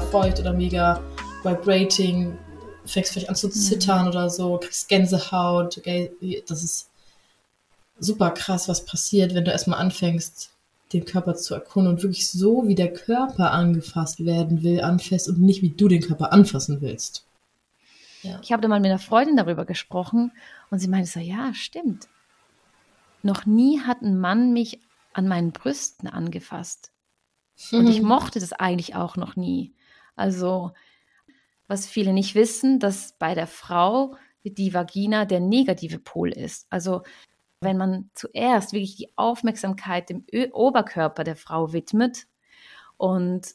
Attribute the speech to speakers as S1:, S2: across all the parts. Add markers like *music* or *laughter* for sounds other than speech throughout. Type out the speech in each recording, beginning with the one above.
S1: feucht oder mega vibrating, fängst vielleicht an zu zittern mhm. oder so, kriegst Gänsehaut. Das ist super krass, was passiert, wenn du erstmal anfängst, den Körper zu erkunden und wirklich so, wie der Körper angefasst werden will, anfasst und nicht, wie du den Körper anfassen willst.
S2: Ja. Ich habe da mal mit einer Freundin darüber gesprochen und sie meinte so, ja, stimmt. Noch nie hat ein Mann mich an meinen Brüsten angefasst. Mhm. Und ich mhm. mochte das eigentlich auch noch nie. Also, was viele nicht wissen, dass bei der Frau die Vagina der negative Pol ist. Also, wenn man zuerst wirklich die Aufmerksamkeit dem Ö Oberkörper der Frau widmet und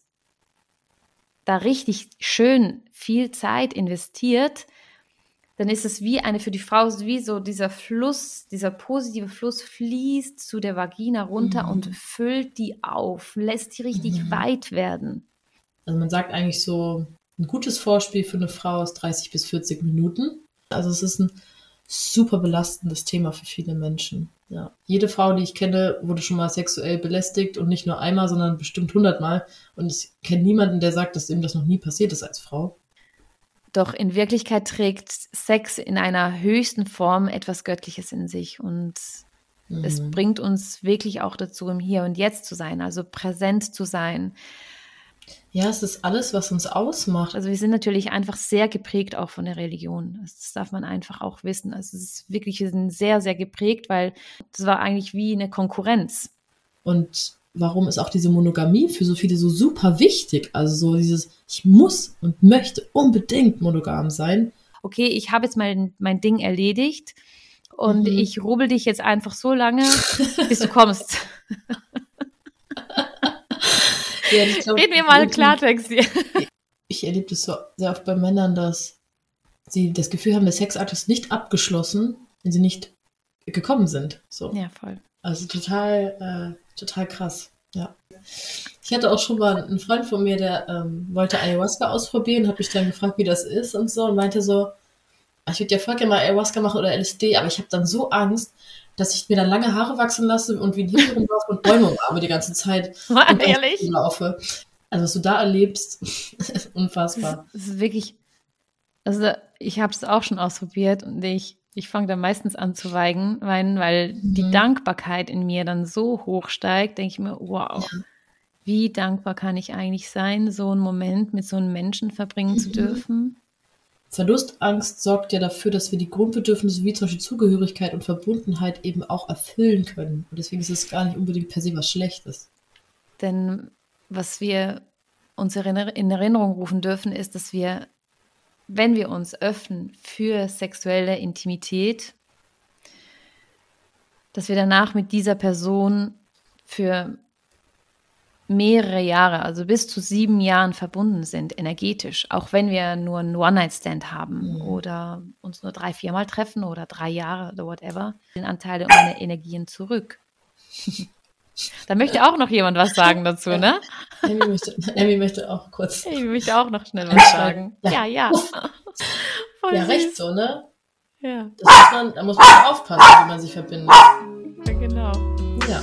S2: da richtig schön viel Zeit investiert, dann ist es wie eine für die Frau, wie so dieser Fluss, dieser positive Fluss fließt zu der Vagina runter mhm. und füllt die auf, lässt die richtig mhm. weit werden.
S1: Also man sagt eigentlich so, ein gutes Vorspiel für eine Frau ist 30 bis 40 Minuten. Also es ist ein super belastendes Thema für viele Menschen. Ja. Jede Frau, die ich kenne, wurde schon mal sexuell belästigt und nicht nur einmal, sondern bestimmt hundertmal. Und ich kenne niemanden, der sagt, dass ihm das noch nie passiert ist als Frau.
S2: Doch in Wirklichkeit trägt Sex in einer höchsten Form etwas Göttliches in sich und mhm. es bringt uns wirklich auch dazu, im Hier und Jetzt zu sein, also präsent zu sein.
S1: Ja, es ist alles, was uns ausmacht.
S2: Also wir sind natürlich einfach sehr geprägt auch von der Religion. Das darf man einfach auch wissen. Also es ist wirklich, wir sind sehr, sehr geprägt, weil das war eigentlich wie eine Konkurrenz.
S1: Und warum ist auch diese Monogamie für so viele so super wichtig? Also so dieses, ich muss und möchte unbedingt monogam sein.
S2: Okay, ich habe jetzt mein, mein Ding erledigt und mhm. ich rubbel dich jetzt einfach so lange, bis du kommst. *laughs* ja, glaub, Reden wir mal Klartext hier.
S1: Ich erlebe das so sehr oft bei Männern, dass sie das Gefühl haben, der Sexakt ist nicht abgeschlossen, wenn sie nicht gekommen sind. So.
S2: Ja, voll.
S1: Also total, äh, total krass. Ja. Ich hatte auch schon mal einen Freund von mir, der ähm, wollte Ayahuasca ausprobieren, hat mich dann gefragt, wie das ist und so und meinte so, ah, ich würde ja voll gerne mal Ayahuasca machen oder LSD, aber ich habe dann so Angst, dass ich mir dann lange Haare wachsen lasse und wie ein Hippie rumlaufe und Bäume umarme die ganze Zeit. *laughs*
S2: und Ehrlich?
S1: Laufe. Also was du da erlebst, *laughs* ist unfassbar.
S2: Es ist wirklich, also ich habe es auch schon ausprobiert und ich ich fange dann meistens an zu weinen, weinen weil mhm. die Dankbarkeit in mir dann so hoch steigt, denke ich mir, wow, ja. wie dankbar kann ich eigentlich sein, so einen Moment mit so einem Menschen verbringen mhm. zu dürfen.
S1: Verlustangst sorgt ja dafür, dass wir die Grundbedürfnisse wie zum Beispiel Zugehörigkeit und Verbundenheit eben auch erfüllen können. Und deswegen ist es gar nicht unbedingt per se was Schlechtes.
S2: Denn was wir uns in Erinnerung rufen dürfen, ist, dass wir wenn wir uns öffnen für sexuelle Intimität, dass wir danach mit dieser Person für mehrere Jahre, also bis zu sieben Jahren verbunden sind, energetisch, auch wenn wir nur einen One-Night-Stand haben mhm. oder uns nur drei, viermal treffen oder drei Jahre oder whatever, den Anteile und meine Energien zurück. *laughs* Da möchte auch noch jemand was sagen dazu, ne?
S1: Emmy möchte, *laughs* Emmy möchte auch kurz.
S2: Emmy möchte auch noch schnell was sagen. Ja, ja.
S1: Ja, *laughs* ja recht so, ne? Ja. Das muss man, da muss man aufpassen, wie man sich verbindet.
S2: Ja, genau.
S1: Ja.